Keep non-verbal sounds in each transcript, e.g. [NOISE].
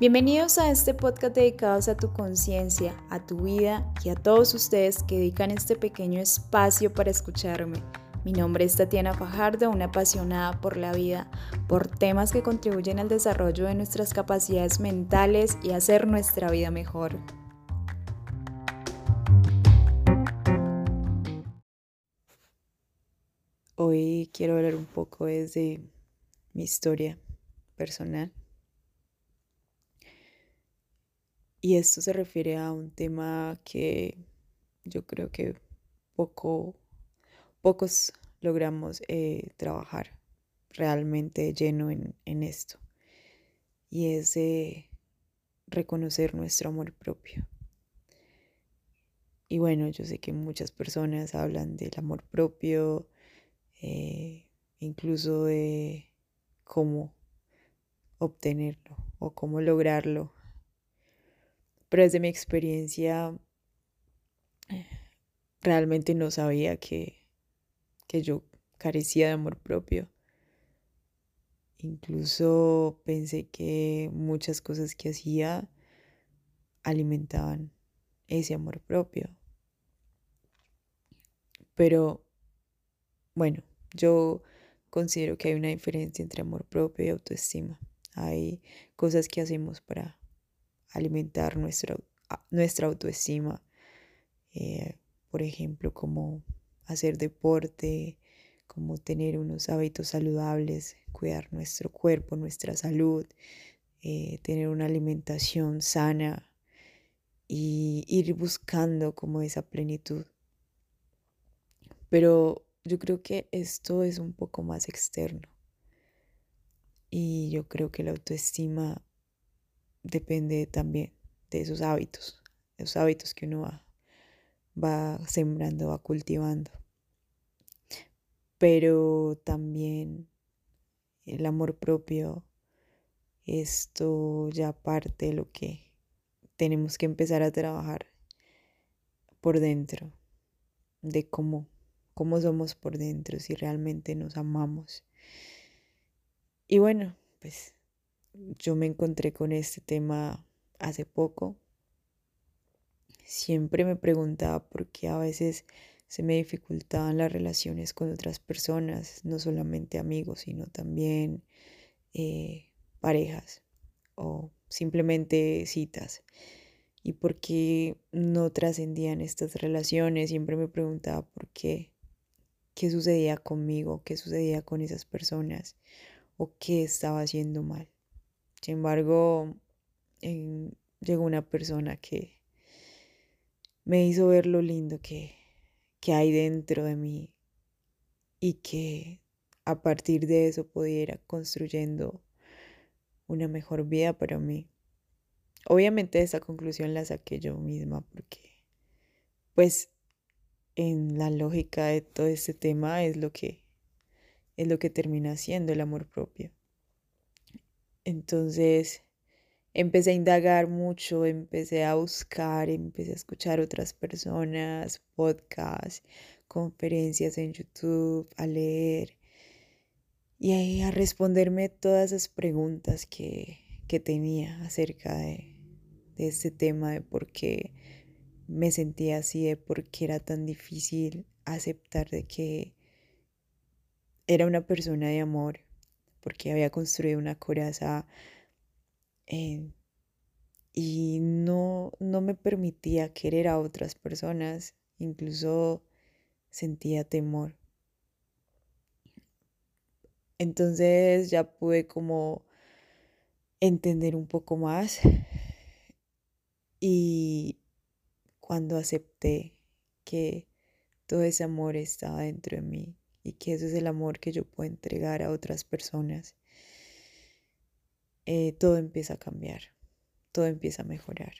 Bienvenidos a este podcast dedicado a tu conciencia, a tu vida y a todos ustedes que dedican este pequeño espacio para escucharme. Mi nombre es Tatiana Fajardo, una apasionada por la vida, por temas que contribuyen al desarrollo de nuestras capacidades mentales y hacer nuestra vida mejor. Hoy quiero hablar un poco desde mi historia personal. Y esto se refiere a un tema que yo creo que poco, pocos logramos eh, trabajar realmente lleno en, en esto. Y es reconocer nuestro amor propio. Y bueno, yo sé que muchas personas hablan del amor propio, eh, incluso de cómo obtenerlo o cómo lograrlo. Pero desde mi experiencia, realmente no sabía que, que yo carecía de amor propio. Incluso pensé que muchas cosas que hacía alimentaban ese amor propio. Pero bueno, yo considero que hay una diferencia entre amor propio y autoestima. Hay cosas que hacemos para alimentar nuestra, nuestra autoestima. Eh, por ejemplo, como hacer deporte, como tener unos hábitos saludables, cuidar nuestro cuerpo, nuestra salud, eh, tener una alimentación sana y ir buscando como esa plenitud. Pero yo creo que esto es un poco más externo. Y yo creo que la autoestima depende también de esos hábitos, esos hábitos que uno va, va sembrando, va cultivando. Pero también el amor propio, esto ya parte de lo que tenemos que empezar a trabajar por dentro, de cómo cómo somos por dentro, si realmente nos amamos. Y bueno, pues yo me encontré con este tema hace poco. Siempre me preguntaba por qué a veces se me dificultaban las relaciones con otras personas, no solamente amigos, sino también eh, parejas o simplemente citas. Y por qué no trascendían estas relaciones, siempre me preguntaba por qué qué sucedía conmigo, qué sucedía con esas personas o qué estaba haciendo mal. Sin embargo, llegó una persona que me hizo ver lo lindo que, que hay dentro de mí y que a partir de eso pudiera construyendo una mejor vida para mí. Obviamente esa conclusión la saqué yo misma porque pues en la lógica de todo este tema es lo que es lo que termina siendo el amor propio. Entonces, empecé a indagar mucho, empecé a buscar, empecé a escuchar otras personas, podcasts, conferencias en YouTube, a leer y a responderme todas esas preguntas que, que tenía acerca de, de este tema de por qué me sentía así de por qué era tan difícil aceptar de que era una persona de amor, porque había construido una coraza eh, y no, no me permitía querer a otras personas, incluso sentía temor. Entonces ya pude como entender un poco más y cuando acepté que todo ese amor estaba dentro de mí y que eso es el amor que yo puedo entregar a otras personas, eh, todo empieza a cambiar, todo empieza a mejorar.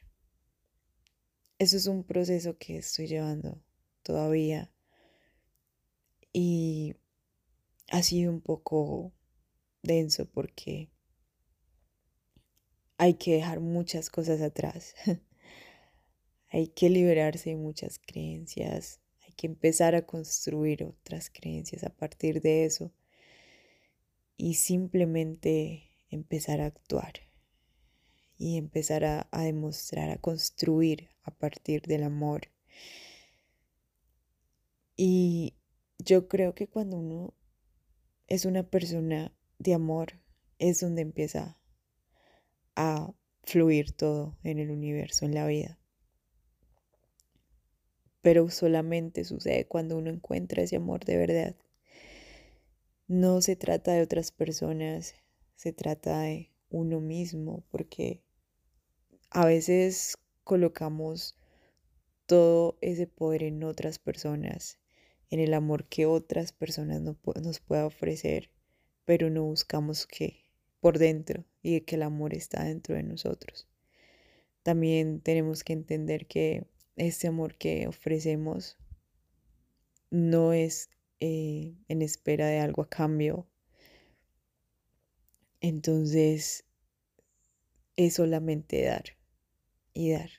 Eso es un proceso que estoy llevando todavía y ha sido un poco denso porque hay que dejar muchas cosas atrás. [LAUGHS] Hay que liberarse de muchas creencias, que empezar a construir otras creencias a partir de eso y simplemente empezar a actuar. y empezar a, a demostrar, a construir a partir del amor. Y yo creo que cuando uno es una persona de amor, es donde empieza a fluir todo en el universo, en la vida. Pero solamente sucede cuando uno encuentra ese amor de verdad. No se trata de otras personas, se trata de uno mismo, porque a veces colocamos todo ese poder en otras personas, en el amor que otras personas nos puedan ofrecer, pero no buscamos que por dentro y que el amor está dentro de nosotros. También tenemos que entender que este amor que ofrecemos no es eh, en espera de algo a cambio. Entonces es solamente dar y dar.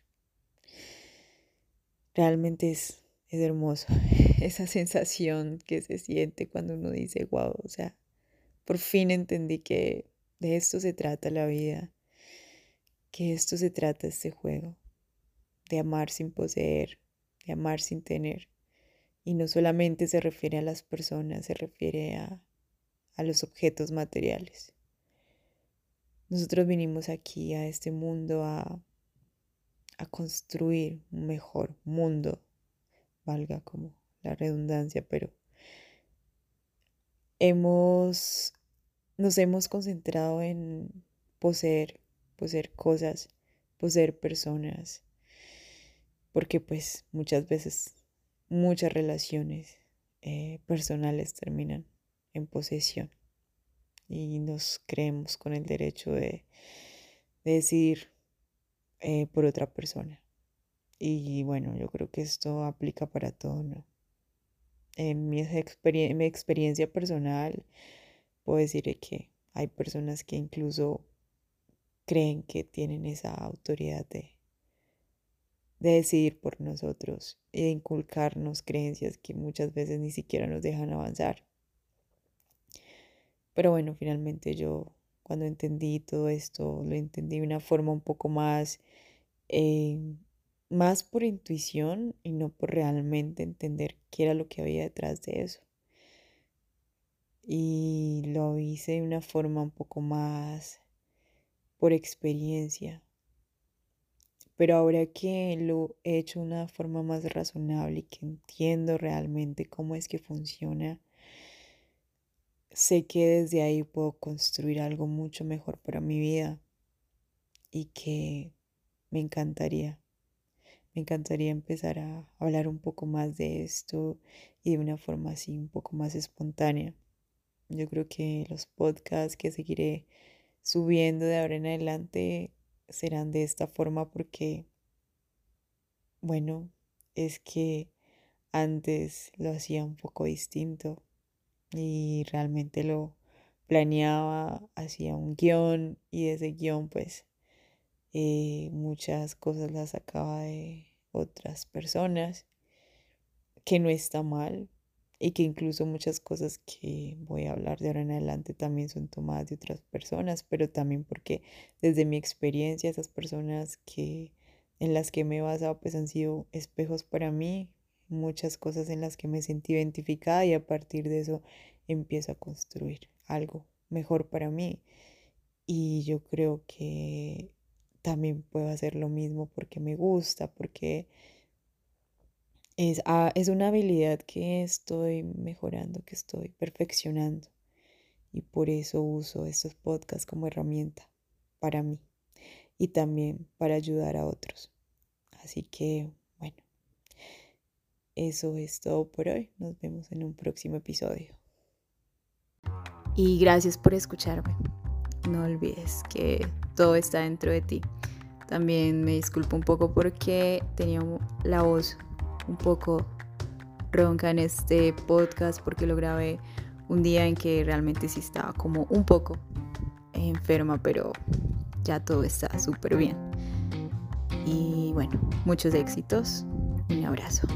Realmente es, es hermoso [LAUGHS] esa sensación que se siente cuando uno dice, wow, o sea, por fin entendí que de esto se trata la vida, que esto se trata este juego, de amar sin poseer, de amar sin tener. Y no solamente se refiere a las personas, se refiere a, a los objetos materiales. Nosotros vinimos aquí a este mundo a, a construir un mejor mundo, valga como la redundancia, pero hemos nos hemos concentrado en poseer, poseer cosas, poseer personas, porque pues muchas veces muchas relaciones eh, personales terminan en posesión y nos creemos con el derecho de, decidir eh, por otra persona. Y bueno, yo creo que esto aplica para todo, ¿no? En mi experiencia personal, puedo decir que hay personas que incluso creen que tienen esa autoridad de, de decidir por nosotros e inculcarnos creencias que muchas veces ni siquiera nos dejan avanzar. Pero bueno, finalmente yo cuando entendí todo esto, lo entendí de una forma un poco más, eh, más por intuición y no por realmente entender qué era lo que había detrás de eso y lo hice de una forma un poco más por experiencia. Pero ahora que lo he hecho de una forma más razonable y que entiendo realmente cómo es que funciona, sé que desde ahí puedo construir algo mucho mejor para mi vida y que me encantaría. Me encantaría empezar a hablar un poco más de esto y de una forma así un poco más espontánea. Yo creo que los podcasts que seguiré subiendo de ahora en adelante serán de esta forma porque, bueno, es que antes lo hacía un poco distinto y realmente lo planeaba, hacía un guion y ese guion pues eh, muchas cosas las sacaba de otras personas, que no está mal, y que incluso muchas cosas que voy a hablar de ahora en adelante también son tomadas de otras personas, pero también porque desde mi experiencia esas personas que en las que me he basado pues han sido espejos para mí, muchas cosas en las que me sentí identificada y a partir de eso empiezo a construir algo mejor para mí. Y yo creo que también puedo hacer lo mismo porque me gusta, porque Ah, es, una habilidad que estoy mejorando, que estoy perfeccionando. Y por eso uso estos podcasts como herramienta para mí y también para ayudar a otros. Así que, bueno, eso es todo por hoy. Nos vemos en un próximo episodio. Y gracias por escucharme. No olvides que todo está dentro de ti. También me disculpo un poco porque tenía la voz un poco ronca en este podcast porque lo grabé un día en que realmente sí estaba como un poco enferma, pero ya todo está súper bien. Y bueno, muchos éxitos. Un abrazo.